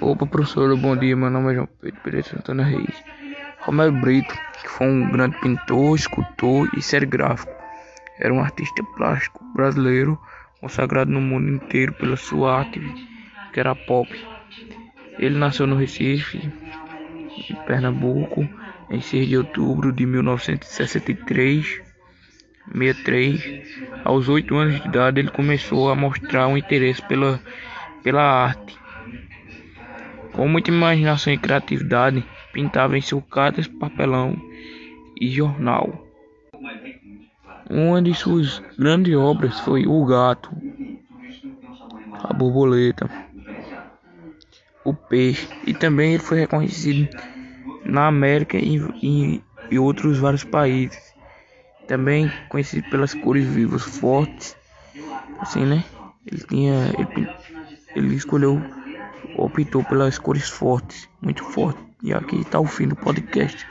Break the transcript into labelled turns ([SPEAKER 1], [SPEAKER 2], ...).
[SPEAKER 1] Opa, professor, bom dia. Meu nome é João Pedro Pereira Santana Reis. Romero Brito, que foi um grande pintor, escultor e serigráfico, era um artista plástico brasileiro consagrado no mundo inteiro pela sua arte, que era pop. Ele nasceu no Recife, em Pernambuco, em 6 de outubro de 1963. 63. Aos oito anos de idade, ele começou a mostrar um interesse pela, pela arte. Com muita imaginação e criatividade, pintava em sucatas, papelão e jornal. Uma de suas grandes obras foi O Gato, A Borboleta, O Peixe, e também ele foi reconhecido na América e em outros vários países. Também conhecido pelas cores vivas fortes, assim, né? Ele tinha, ele, ele escolheu optou pelas cores fortes, muito fortes. E aqui está o fim do podcast.